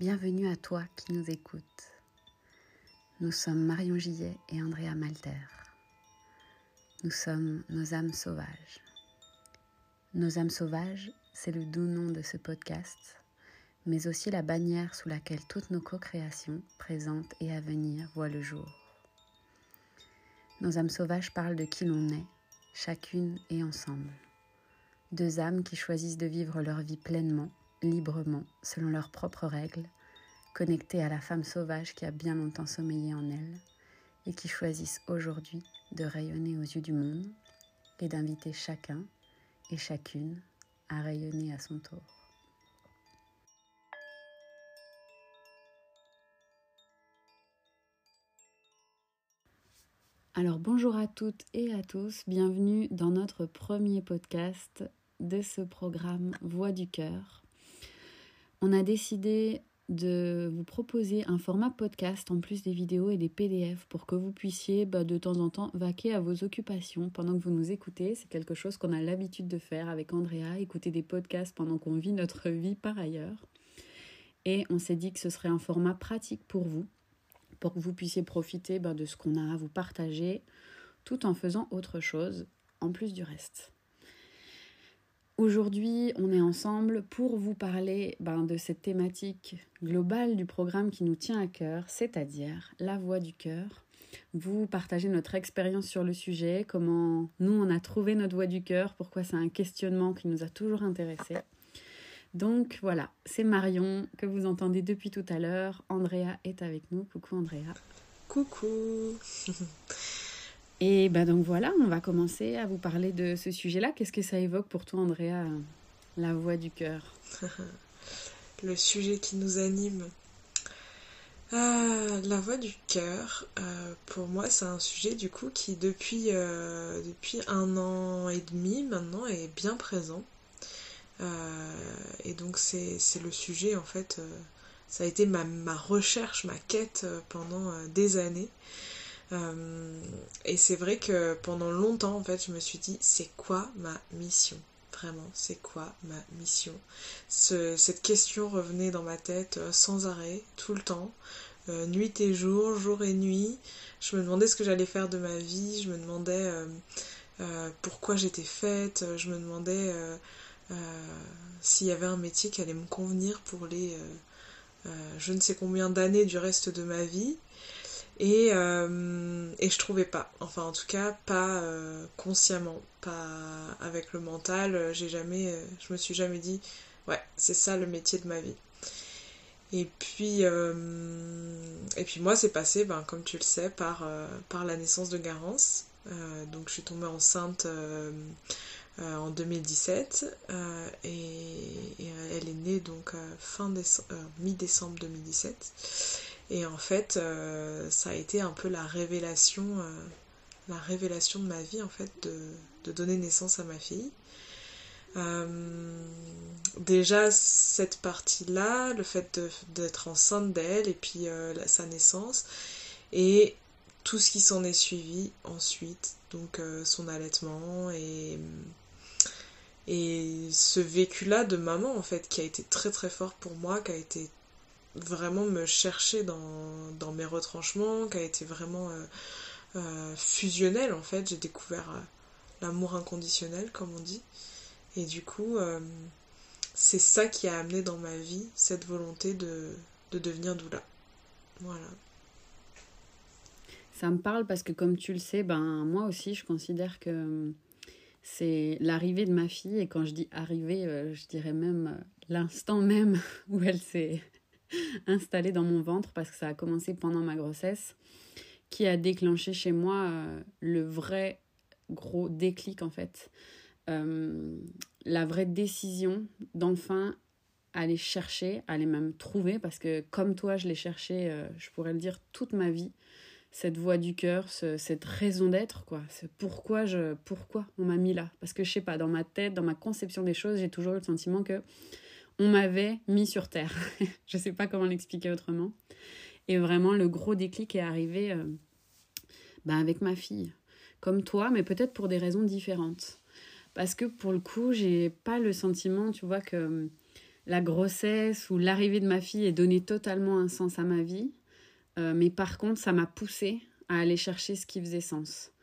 Bienvenue à toi qui nous écoutes. Nous sommes Marion Gillet et Andrea Malter. Nous sommes nos âmes sauvages. Nos âmes sauvages, c'est le doux nom de ce podcast, mais aussi la bannière sous laquelle toutes nos co-créations présentes et à venir voient le jour. Nos âmes sauvages parlent de qui l'on est, chacune et ensemble. Deux âmes qui choisissent de vivre leur vie pleinement librement, selon leurs propres règles, connectées à la femme sauvage qui a bien longtemps sommeillé en elles et qui choisissent aujourd'hui de rayonner aux yeux du monde et d'inviter chacun et chacune à rayonner à son tour. Alors bonjour à toutes et à tous, bienvenue dans notre premier podcast de ce programme Voix du cœur on a décidé de vous proposer un format podcast en plus des vidéos et des PDF pour que vous puissiez bah, de temps en temps vaquer à vos occupations pendant que vous nous écoutez. C'est quelque chose qu'on a l'habitude de faire avec Andrea, écouter des podcasts pendant qu'on vit notre vie par ailleurs. Et on s'est dit que ce serait un format pratique pour vous, pour que vous puissiez profiter bah, de ce qu'on a à vous partager tout en faisant autre chose en plus du reste. Aujourd'hui, on est ensemble pour vous parler ben, de cette thématique globale du programme qui nous tient à cœur, c'est-à-dire la voix du cœur. Vous partagez notre expérience sur le sujet, comment nous on a trouvé notre voix du cœur, pourquoi c'est un questionnement qui nous a toujours intéressés. Donc voilà, c'est Marion que vous entendez depuis tout à l'heure. Andrea est avec nous. Coucou Andrea. Coucou. Et ben donc voilà, on va commencer à vous parler de ce sujet-là. Qu'est-ce que ça évoque pour toi, Andrea, la voix du cœur? Le sujet qui nous anime. Ah, la voix du cœur, euh, pour moi, c'est un sujet du coup qui depuis, euh, depuis un an et demi maintenant est bien présent. Euh, et donc c'est le sujet en fait, ça a été ma, ma recherche, ma quête pendant des années. Euh, et c'est vrai que pendant longtemps, en fait, je me suis dit, c'est quoi ma mission? Vraiment, c'est quoi ma mission? Cette question revenait dans ma tête euh, sans arrêt, tout le temps, euh, nuit et jour, jour et nuit. Je me demandais ce que j'allais faire de ma vie, je me demandais pourquoi j'étais faite, je me demandais s'il y avait un métier qui allait me convenir pour les je ne sais combien d'années du reste de ma vie. Et, euh, et je trouvais pas. Enfin, en tout cas, pas euh, consciemment, pas avec le mental. J'ai jamais, euh, je me suis jamais dit, ouais, c'est ça le métier de ma vie. Et puis, et puis moi, c'est passé, ben, comme tu le sais, par, par la naissance de Garance. donc, je suis tombée enceinte en 2017 et, et, elle est née donc fin mi-décembre 2017. Et en fait, euh, ça a été un peu la révélation, euh, la révélation de ma vie, en fait, de, donner naissance à ma fille. Euh, déjà, cette partie-là, le fait d'être enceinte d'elle, et puis sa naissance, et tout ce qui s'en est suivi ensuite, donc son allaitement et et ce vécu-là de maman en fait qui a été très très fort pour moi, qui a été vraiment me chercher dans, mes retranchements, qui a été vraiment euh, euh, fusionnel en fait. J'ai découvert euh, l'amour inconditionnel, comme on dit. Et du coup, c'est ça qui a amené dans ma vie cette volonté de, de devenir doula. Voilà. Ça me parle parce que comme tu le sais, ben moi aussi je considère que c'est l'arrivée de ma fille et quand je dis arrivée, je dirais même l'instant même où elle s'est installé dans mon ventre parce que ça a commencé pendant ma grossesse, qui a déclenché chez moi euh, le vrai gros déclic en fait. Euh, la vraie décision d'enfin aller chercher, aller même trouver, parce que comme toi, je l'ai cherché, euh, je pourrais le dire, toute ma vie, cette voix du cœur, cette raison d'être, quoi. Pourquoi, je, pourquoi on m'a mis là. Parce que je sais pas, dans ma tête, dans ma conception des choses, j'ai toujours eu le sentiment que on m'avait mis sur terre. je ne sais pas comment l'expliquer autrement. Et vraiment, le gros déclic est arrivé euh, bah, avec ma fille. Comme toi, mais peut-être pour des raisons différentes. Parce que pour le coup, j'ai pas le sentiment, tu vois, que la grossesse ou l'arrivée de ma fille ait donné totalement un sens à ma vie. Euh, mais par contre, ça m'a poussée à aller chercher ce qui faisait sens.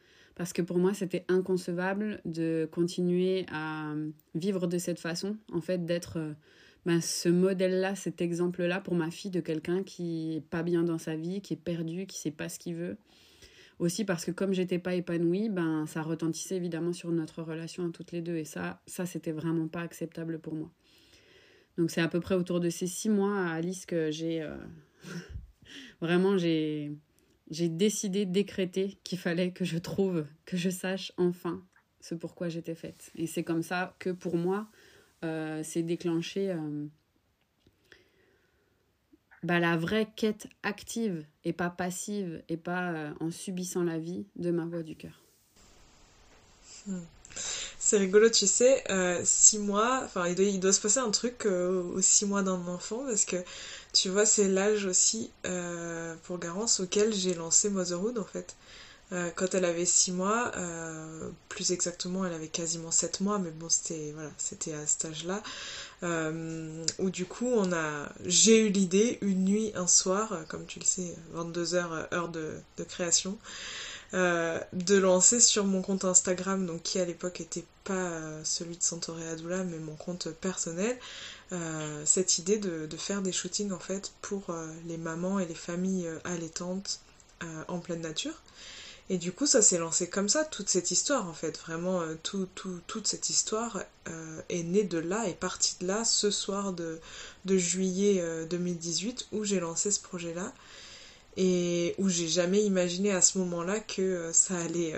Parce que pour moi, c'était inconcevable de continuer à vivre de cette façon, en fait, d'être euh, ben, ce modèle-là, cet exemple-là pour ma fille de quelqu'un qui est pas bien dans sa vie, qui est perdu, qui sait pas ce qu'il veut. Aussi parce que comme j'étais pas épanouie, ben ça retentissait évidemment sur notre relation à toutes les deux et ça, ça c'était vraiment pas acceptable pour moi. Donc c'est à peu près autour de ces six mois à Alice que j'ai euh, vraiment j'ai j'ai décidé, décréter qu'il fallait que je trouve, que je sache enfin ce pourquoi j'étais faite. Et c'est comme ça que pour moi, euh, c'est déclenché euh, bah, la vraie quête active et pas passive et pas euh, en subissant la vie de ma voix du cœur. Hmm. C'est rigolo, tu sais, six mois, enfin il doit, se passer un truc aux six mois d'un enfant parce que tu vois, c'est l'âge aussi euh, pour Garance auquel j'ai lancé Motherhood en fait. Euh, quand elle avait 6 mois, euh, plus exactement, elle avait quasiment 7 mois, mais bon, c'était voilà, c'était à cet âge-là, où du coup, on a, j'ai eu l'idée une nuit, un soir, comme tu le sais, 22 heures, heure de, de création, de lancer sur mon compte Instagram, donc qui à l'époque était pas celui de Santoré Adoula, mais mon compte personnel, euh, cette idée de, faire des shootings en fait pour euh, les mamans et les familles euh, allaitantes en pleine nature. Et du coup, ça s'est lancé comme ça, toute cette histoire en fait. Vraiment, tout, toute cette histoire est née de là, est partie de là, ce soir de, de juillet 2018, où j'ai lancé ce projet-là. Et où j'ai jamais imaginé à ce moment-là que ça allait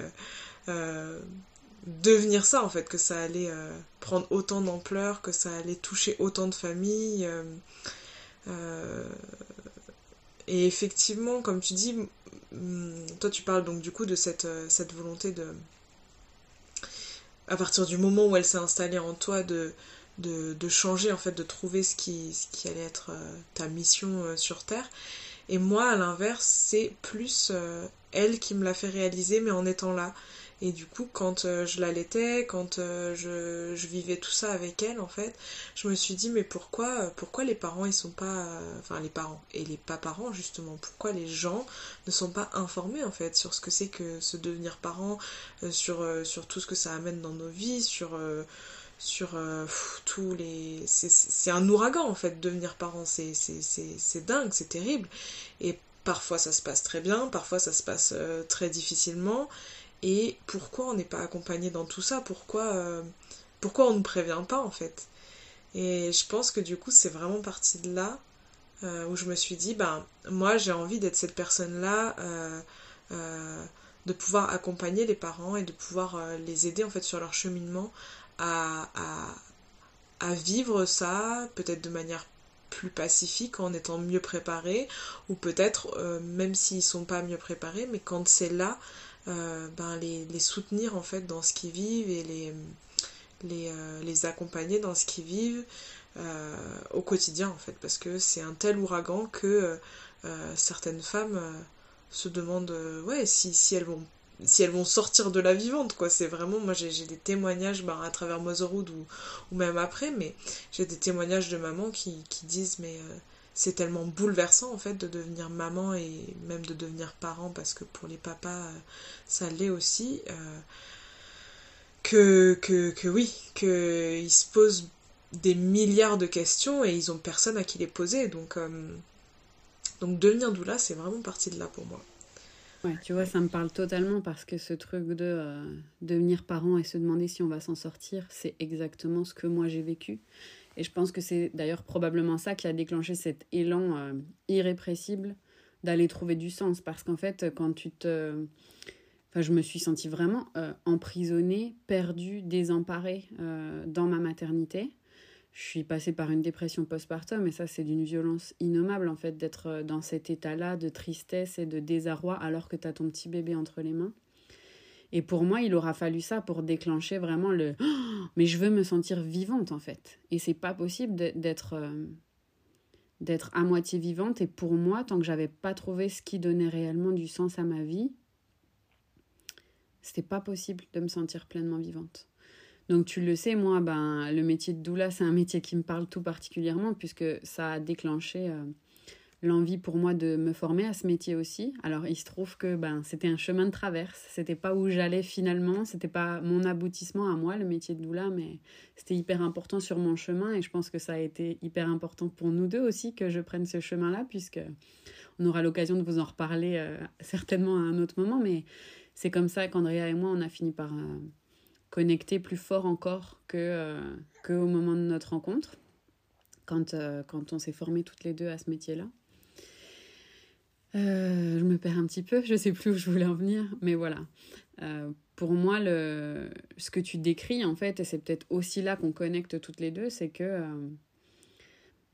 devenir ça en fait, que ça allait euh, prendre autant d'ampleur, que ça allait toucher autant de familles. Euh, euh, et effectivement, comme tu dis, mm, toi tu parles donc du coup de cette, volonté de... À partir du moment où elle s'est installée en toi, de, de, changer, en fait, de trouver ce qui allait être ta mission sur Terre. Et moi, à l'inverse, c'est plus elle qui me l'a fait réaliser, mais en étant là. Et du coup, quand euh, je l'allaitais, quand euh, je, vivais tout ça avec elle, en fait, je me suis dit, mais pourquoi, euh, pourquoi les parents, ils sont pas. Enfin, les parents et les pas-parents, justement, pourquoi les gens ne sont pas informés, en fait, sur ce que c'est que se devenir parent, sur, sur tout ce que ça amène dans nos vies, sur. Sur tous les... C'est un ouragan en fait, devenir parent, c'est dingue, c'est terrible. Et parfois ça se passe très bien, parfois ça se passe très difficilement. Et pourquoi on n'est pas accompagné dans tout ça? Pourquoi, euh, pourquoi on ne prévient pas en fait? Et je pense que du coup c'est vraiment parti de là euh, où je me suis dit, ben moi j'ai envie d'être cette personne-là, euh, de pouvoir accompagner les parents et de pouvoir les aider en fait sur leur cheminement à, à, vivre ça, peut-être de manière plus pacifique en étant mieux préparés ou peut-être même s'ils sont pas mieux préparés mais quand c'est là euh, ben, les, les, soutenir en fait dans ce qu'ils vivent et les, les, euh, les, accompagner dans ce qu'ils vivent euh, au quotidien en fait. Parce que c'est un tel ouragan que certaines femmes se demandent ouais si, si elles vont si elles vont sortir de la vivante quoi. C'est vraiment moi j'ai des témoignages ben, à travers Motherhood ou, même après mais j'ai des témoignages de mamans qui, disent mais c'est tellement bouleversant en fait de devenir maman et même de devenir parent parce que pour les papas euh, ça l'est aussi euh, que, que, que oui qu'ils se posent des milliards de questions et ils ont personne à qui les poser. Donc euh, donc devenir doula c'est vraiment partie de là pour moi Ouais, tu vois, ça me parle totalement parce que ce truc de devenir parent et se demander si on va s'en sortir, c'est exactement ce que moi j'ai vécu. Et je pense que c'est d'ailleurs probablement ça qui a déclenché cet élan euh, irrépressible d'aller trouver du sens. Parce qu'en fait, quand tu te... Enfin, je me suis sentie vraiment euh, emprisonnée, perdue, désemparée euh, dans ma maternité. Je suis passée par une dépression postpartum et ça, c'est d'une violence innommable, en fait, d'être dans cet état-là de tristesse et de désarroi alors que tu as ton petit bébé entre les mains. Et pour moi, il aura fallu ça pour déclencher vraiment le mais je veux me sentir vivante en fait. Et c'est pas possible d'être euh, d'être à moitié vivante et pour moi tant que j'avais pas trouvé ce qui donnait réellement du sens à ma vie, c'était pas possible de me sentir pleinement vivante. Donc tu le sais, moi, ben, le métier de doula, c'est un métier qui me parle tout particulièrement puisque ça a déclenché euh, l'envie pour moi de me former à ce métier aussi. Alors il se trouve que ben, c'était un chemin de traverse, c'était pas où j'allais finalement, c'était pas mon aboutissement à moi, le métier de doula, mais c'était hyper important sur mon chemin. Et je pense que ça a été hyper important pour nous deux aussi que je prenne ce chemin-là puisque on aura l'occasion de vous en reparler euh, certainement à un autre moment, mais c'est comme ça qu'Andrea et moi, on a fini par... Euh, connecter plus fort encore que, euh, que au moment de notre rencontre, quand, euh, quand on s'est formés toutes les deux à ce métier-là. Euh, je me perds un petit peu, je sais plus où je voulais en venir, mais voilà. pour moi, ce que tu décris, en fait, et c'est peut-être aussi là qu'on connecte toutes les deux, c'est que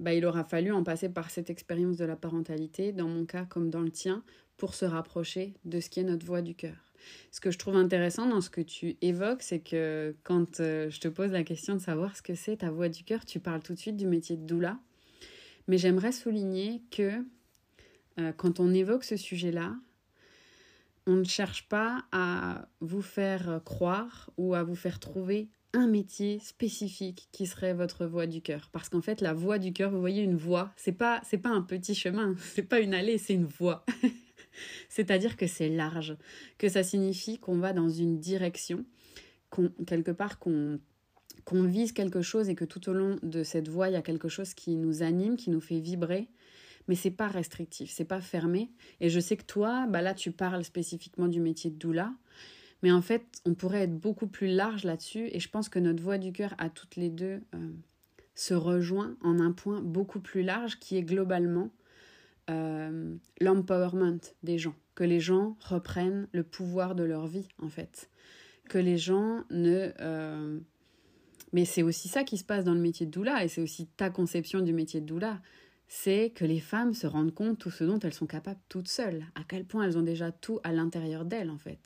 bah, il aura fallu en passer par cette expérience de la parentalité, dans mon cas comme dans le tien, pour se rapprocher de ce qui est notre voix du cœur. Ce que je trouve intéressant dans ce que tu évoques, c'est que quand euh, je te pose la question de savoir ce que c'est ta voix du cœur, tu parles tout de suite du métier de doula. Mais j'aimerais souligner que euh, quand on évoque ce sujet-là, on ne cherche pas à vous faire croire ou à vous faire trouver un métier spécifique qui serait votre voix du cœur parce qu'en fait la voix du cœur vous voyez une voix c'est pas c'est pas un petit chemin c'est pas une allée c'est une voie C'est-à-dire que c'est large, que ça signifie qu'on va dans une direction, qu'on, quelque part qu'on vise quelque chose et que tout au long de cette voie, il y a quelque chose qui nous anime, qui nous fait vibrer, mais c'est pas restrictif, c'est pas fermé. Et je sais que toi, bah là, tu parles spécifiquement du métier de doula, mais en fait, on pourrait être beaucoup plus large là-dessus. Et je pense que notre voix du cœur à toutes les deux euh, se rejoint en un point beaucoup plus large qui est globalement euh, l'empowerment des gens, que les gens reprennent le pouvoir de leur vie en fait, que les gens ne... Euh, mais c'est aussi ça qui se passe dans le métier de doula et c'est aussi ta conception du métier de doula, c'est que les femmes se rendent compte tout ce dont elles sont capables toutes seules, à quel point elles ont déjà tout à l'intérieur d'elles en fait.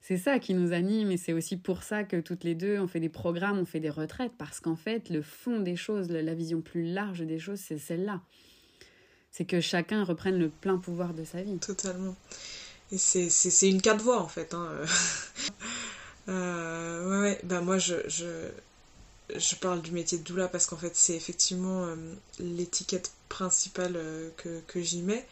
C'est ça qui nous anime et c'est aussi pour ça que toutes les deux on fait des programmes, on fait des retraites parce qu'en fait le fond des choses, la vision plus large des choses, c'est celle-là c'est que chacun reprenne le plein pouvoir de sa vie. Totalement. Et c'est une carte voix en fait. Hein. euh, ouais, ouais, bah moi je, je, parle du métier de doula parce qu'en fait c'est effectivement euh, l'étiquette principale euh, que, que j'y mets.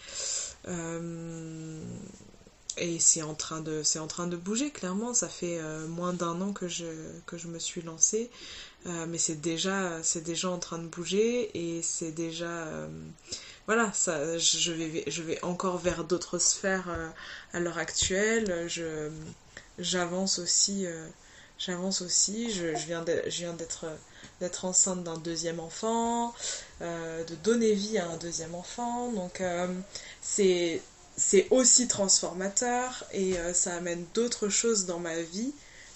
Et c'est en train de c'est en train de bouger clairement ça fait moins d'un an que je que je me suis lancée mais c'est déjà c'est déjà en train de bouger et c'est déjà voilà, ça, je, vais, je vais encore vers d'autres sphères euh, à l'heure actuelle. Je, j'avance aussi, euh, j'avance aussi. Je, viens d'être, d'être enceinte d'un deuxième enfant, euh, de donner vie à un deuxième enfant. Donc c'est, c'est aussi transformateur et ça amène d'autres choses dans ma vie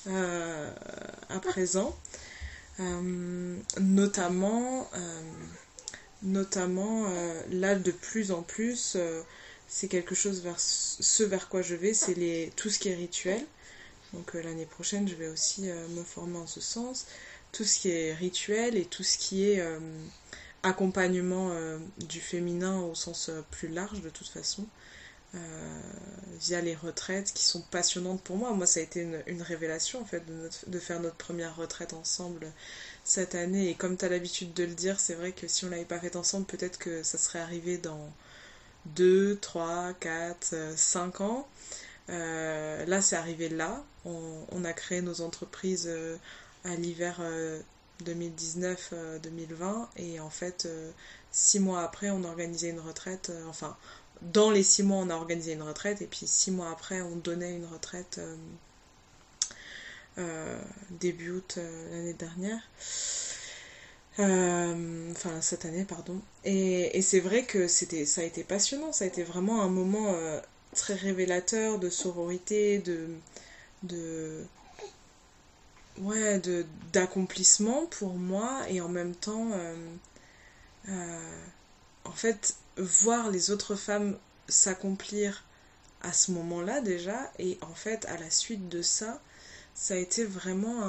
à présent. notamment notamment euh, là de plus en plus euh, c'est quelque chose vers ce vers quoi je vais c'est les tout ce qui est rituel. Donc euh, l'année prochaine je vais aussi me former en ce sens. Tout ce qui est rituel et tout ce qui est accompagnement du féminin au sens plus large de toute façon via les retraites qui sont passionnantes pour moi. Moi, ça a été une, révélation en fait de, faire notre première retraite ensemble cette année. Et comme tu as l'habitude de le dire, c'est vrai que si on l'avait pas fait ensemble, peut-être que ça serait arrivé dans 2, 3, 4, 5 ans. Euh, là, c'est arrivé là. On, a créé nos entreprises euh, à l'hiver 2019-2020. Euh, et en fait, six mois après, on a organisé une retraite. enfin, dans les six mois, on a organisé une retraite. Et puis six mois après, on donnait une retraite euh, début août euh, l'année dernière. Euh, enfin cette année pardon et, c'est vrai que c'était ça a été passionnant ça a été vraiment un moment très révélateur de sororité de de ouais de d'accomplissement pour moi et en même temps en fait voir les autres femmes s'accomplir à ce moment-là déjà et en fait à la suite de ça ça a été vraiment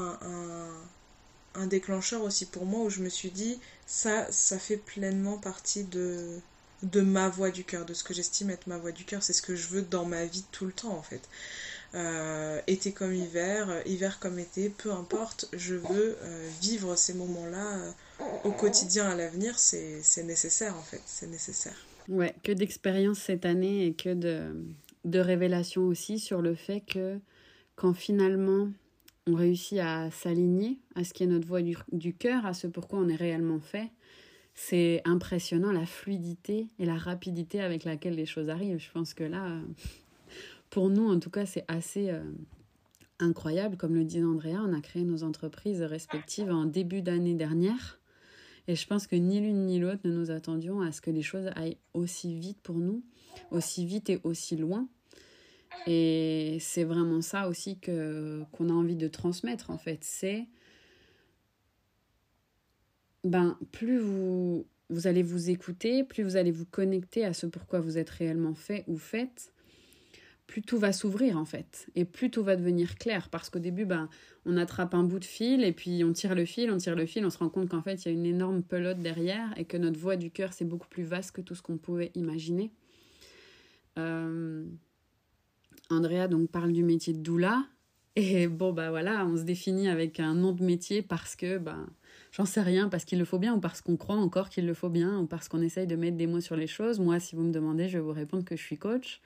un, déclencheur aussi pour moi où je me suis dit ça ça fait pleinement partie de de ma voix du cœur de ce que j'estime être ma voix du cœur. C'est ce que je veux dans ma vie tout le temps en fait. Euh, été comme hiver, hiver comme été, peu importe, je veux vivre ces moments-là au quotidien à l'avenir, c'est nécessaire en fait, c'est nécessaire. Ouais, que d'expérience cette année et que de, de révélations aussi sur le fait que quand finalement on réussit à s'aligner à ce qui est notre voix du, cœur, à ce pourquoi on est réellement fait, c'est impressionnant la fluidité et la rapidité avec laquelle les choses arrivent. Je pense que là, pour nous en tout cas, c'est assez euh, incroyable. Comme le dit Andrea, on a créé nos entreprises respectives en début d'année dernière. Et je pense que ni l'une ni l'autre ne nous attendions à ce que les choses aillent aussi vite pour nous, aussi vite et aussi loin. Et c'est vraiment ça aussi qu'on a envie de transmettre en fait. C'est ben plus vous vous allez vous écouter, plus vous allez vous connecter à ce pourquoi vous êtes réellement fait ou faites, plus tout va s'ouvrir en fait, et plus tout va devenir clair. Parce qu'au début, ben, on attrape un bout de fil, et puis on tire le fil, on tire le fil, on se rend compte qu'en fait, il y a une énorme pelote derrière, et que notre voix du cœur, c'est beaucoup plus vaste que tout ce qu'on pouvait imaginer. Euh, Andrea donc parle du métier de doula, et bon, bah voilà, on se définit avec un nom de métier parce que, ben, j'en sais rien, parce qu'il le faut bien, ou parce qu'on croit encore qu'il le faut bien, ou parce qu'on essaye de mettre des mots sur les choses. Moi, si vous me demandez, je vais vous répondre que je suis coach.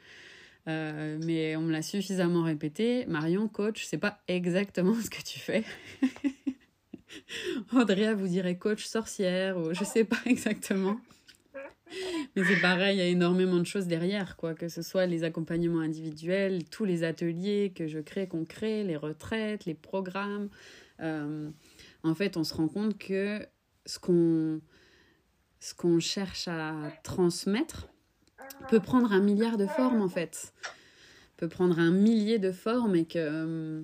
Euh, mais on me l'a suffisamment répété. Marion, coach, c'est pas exactement ce que tu fais. Andrea vous dirait coach sorcière ou je sais pas exactement. Mais c'est pareil, il y a énormément de choses derrière, quoi. Que ce soit les accompagnements individuels, tous les ateliers que je crée, qu'on crée, les retraites, les programmes. Euh, en fait, on se rend compte que ce qu'on ce qu'on cherche à transmettre, peut prendre un milliard de formes en fait. Peut prendre un millier de formes et que euh,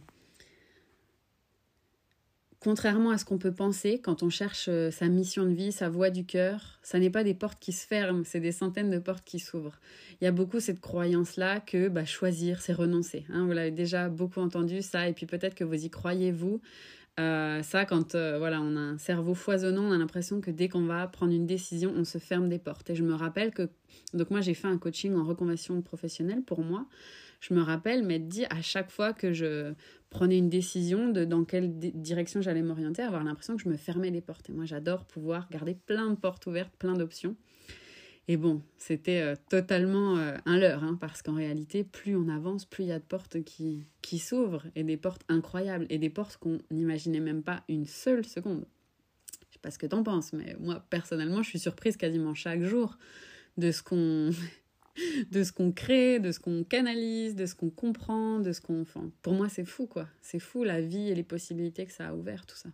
contrairement à ce qu'on peut penser quand on cherche euh, sa mission de vie, sa voie du cœur, ça n'est pas des portes qui se ferment, c'est des centaines de portes qui s'ouvrent. Il y a beaucoup cette croyance-là que bah, choisir, c'est renoncer. Hein. vous l'avez déjà beaucoup entendu ça, et puis peut-être que vous y croyez vous. Euh, ça, quand euh, voilà, on a un cerveau foisonnant, on a l'impression que dès qu'on va prendre une décision, on se ferme des portes. Et je me rappelle que, donc moi j'ai fait un coaching en reconversion professionnelle pour moi. Je me rappelle m'être dit à chaque fois que je prenais une décision de dans quelle direction j'allais m'orienter, avoir l'impression que je me fermais les portes. Et moi j'adore pouvoir garder plein de portes ouvertes, plein d'options. Et bon, c'était euh, totalement euh, un leurre, hein, parce qu'en réalité, plus on avance, plus il y a de portes qui, qui s'ouvrent, et des portes incroyables, et des portes qu'on n'imaginait même pas une seule seconde. Je sais pas ce que t'en penses, mais moi, personnellement, je suis surprise quasiment chaque jour de ce qu'on... de ce qu'on crée, de ce qu'on canalise, de ce qu'on comprend, de ce qu'on... Pour moi, c'est fou, quoi. C'est fou, la vie et les possibilités que ça a ouvert, tout ça.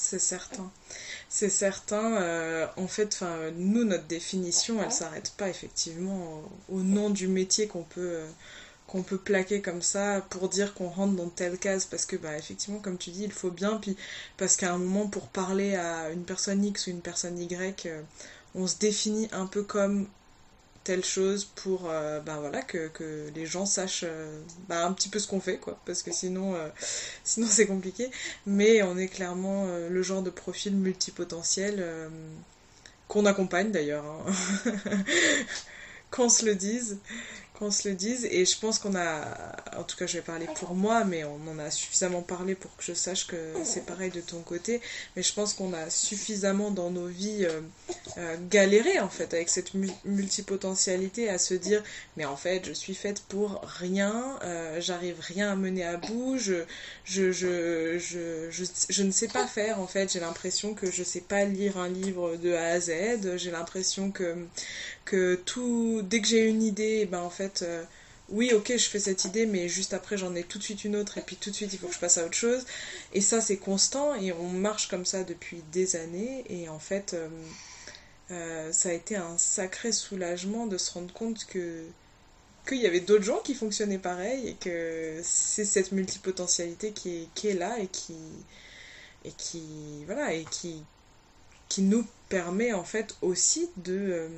C'est certain. C'est certain. Euh, en fait, nous, notre définition, elle s'arrête pas effectivement au, nom du métier qu'on peut, euh, qu'on peut plaquer comme ça pour dire qu'on rentre dans telle case. Parce que, bah, effectivement, comme tu dis, il faut bien. Puis, parce qu'à un moment, pour parler à une personne X ou une personne Y, euh, on se définit un peu comme telle chose pour euh, ben voilà que, que, les gens sachent euh, ben un petit peu ce qu'on fait quoi. Parce que sinon euh, sinon c'est compliqué. Mais on est clairement le genre de profil multipotentiel qu'on accompagne d'ailleurs hein. qu'on se le dise qu'on se le dise. Et je pense qu'on a, en tout cas je vais parler pour moi, mais on en a suffisamment parlé pour que je sache que c'est pareil de ton côté. Mais je pense qu'on a suffisamment dans nos vies euh, euh, galéré en fait avec cette multipotentialité à se dire mais en fait je suis faite pour rien, euh, j'arrive rien à mener à bout, je, je, je, je, je, ne sais pas faire en fait, j'ai l'impression que je sais pas lire un livre de A à Z, j'ai l'impression que que tout dès que j'ai une idée, ben en fait euh, oui, ok, je fais cette idée, mais juste après, j'en ai tout de suite une autre, et puis tout de suite, il faut que je passe à autre chose. Et ça, c'est constant, et on marche comme ça depuis des années, et en fait, euh, euh, ça a été un sacré soulagement de se rendre compte que qu'il y avait d'autres gens qui fonctionnaient pareil, et que c'est cette multipotentialité qui est, qui est là, et qui, et qui, voilà, et qui, qui nous permet, en fait, aussi de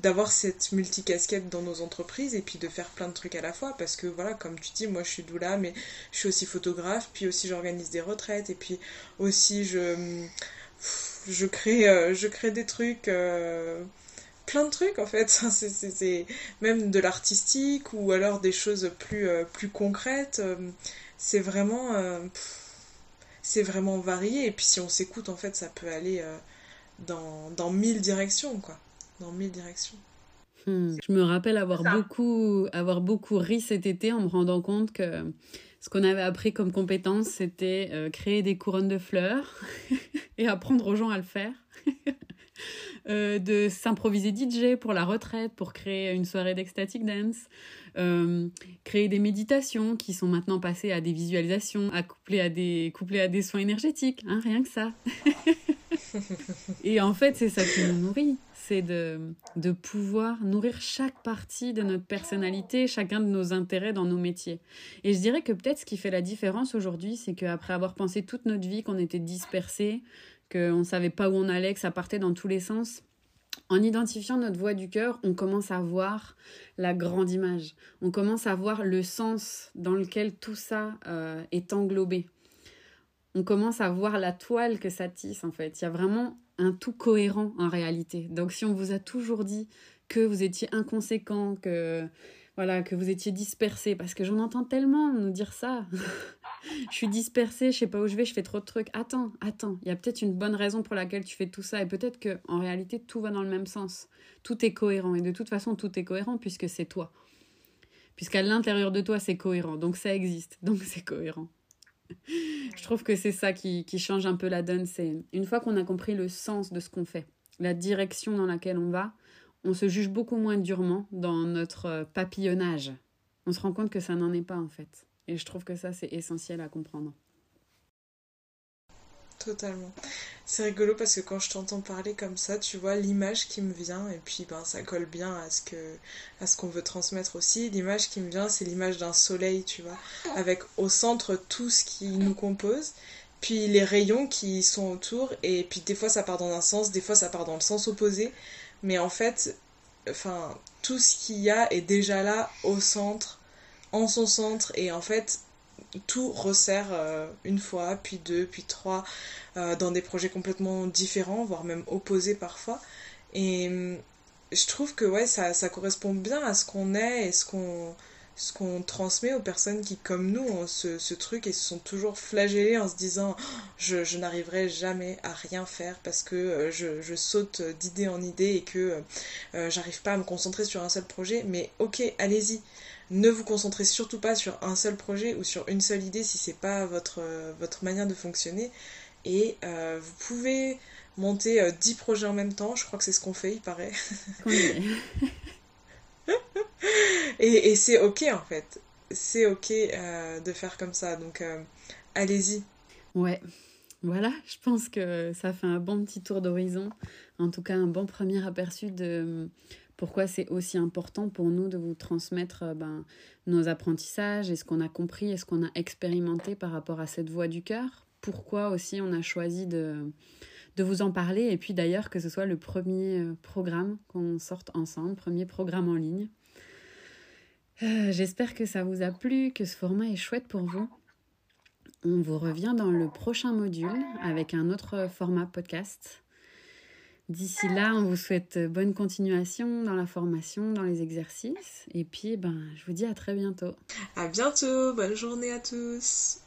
d'avoir cette multicasquette dans nos entreprises et puis de faire plein de trucs à la fois parce que voilà comme tu dis moi je suis doula mais je suis aussi photographe puis aussi j'organise des retraites et puis aussi je je crée euh, je crée des trucs euh, plein de trucs en fait. C'est même de l'artistique ou alors des choses plus, euh, plus concrètes. C'est vraiment, c'est vraiment varié. Et puis si on s'écoute, en fait, ça peut aller dans, dans mille directions, quoi. Dans mille directions. Hmm. Je me rappelle avoir beaucoup, avoir beaucoup ri cet été en me rendant compte que ce qu'on avait appris comme compétence, c'était créer des couronnes de fleurs et apprendre aux gens à le faire. Euh, de s'improviser DJ pour la retraite, pour créer une soirée d'ecstatic dance, euh, créer des méditations qui sont maintenant passées à des visualisations, à coupler à des, couplées à des soins énergétiques, hein, rien que ça. Et en fait, c'est ça qui nous nourrit, c'est de, pouvoir nourrir chaque partie de notre personnalité, chacun de nos intérêts dans nos métiers. Et je dirais que peut-être ce qui fait la différence aujourd'hui, c'est qu'après avoir pensé toute notre vie qu'on était dispersés, qu'on ne savait pas où on allait, que ça partait dans tous les sens. En identifiant notre voix du cœur, on commence à voir la grande image. On commence à voir le sens dans lequel tout ça euh, est englobé. On commence à voir la toile que ça tisse en fait. Il y a vraiment un tout cohérent en réalité. Donc si on vous a toujours dit que vous étiez inconséquent, que voilà, que vous étiez dispersé, parce que j'en entends tellement nous dire ça. je suis dispersée, je sais pas où je vais, je fais trop de trucs. Attends, attends, il y a peut-être une bonne raison pour laquelle tu fais tout ça, et peut-être que en réalité tout va dans le même sens. Tout est cohérent, et de toute façon tout est cohérent puisque c'est toi. Puisqu'à l'intérieur de toi c'est cohérent, donc ça existe, donc c'est cohérent. Je trouve que c'est ça qui, qui change un peu la donne, c'est une fois qu'on a compris le sens de ce qu'on fait, la direction dans laquelle on va, on se juge beaucoup moins durement dans notre euh, papillonnage. On se rend compte que ça n'en est pas en fait. Et je trouve que ça, c'est essentiel à comprendre. C'est rigolo parce que quand je t'entends parler comme ça, tu vois l'image qui me vient et puis ben ça colle bien à ce que à ce qu'on veut transmettre aussi. L'image qui me vient, c'est l'image d'un soleil, tu vois, avec au centre tout ce qui nous compose, puis les rayons qui sont autour et puis des fois ça part dans un sens, des fois ça part dans le sens opposé mais en fait, enfin, tout ce qu'il y a est déjà là au centre, en son centre, et en fait, tout resserre euh, une fois, puis deux, puis trois, euh, dans des projets complètement différents, voire même opposés parfois. Et hum, je trouve que ça, correspond bien à ce qu'on est et ce qu'on transmet aux personnes qui, comme nous, ont ce, truc et se sont toujours flagellées en se disant je, je n'arriverai jamais à rien faire parce que euh, je, saute d'idée en idée et que j'arrive pas à me concentrer sur un seul projet. Mais ok, allez-y. Ne vous concentrez surtout pas sur un seul projet ou sur une seule idée si c'est pas votre, votre manière de fonctionner. Et euh, vous pouvez monter 10 projets en même temps, je crois que c'est ce qu'on fait, il paraît. et, c'est ok en fait. C'est ok euh, de faire comme ça. Donc euh, allez-y. Ouais. Voilà, je pense que ça fait un bon petit tour d'horizon. En tout cas, un bon premier aperçu de pourquoi c'est aussi important pour nous de vous transmettre euh, ben, nos apprentissages et ce qu'on a compris et ce qu'on a expérimenté par rapport à cette voix du cœur? Pourquoi aussi on a choisi de, de vous en parler? Et puis d'ailleurs que ce soit le premier programme qu'on sorte ensemble, premier programme en ligne. Euh, j'espère que ça vous a plu, que ce format est chouette pour vous. On vous revient dans le prochain module avec un autre format podcast. D'ici là, on vous souhaite bonne continuation dans la formation, dans les exercices. Et puis, ben, je vous dis à très bientôt. À bientôt. Bonne journée à tous.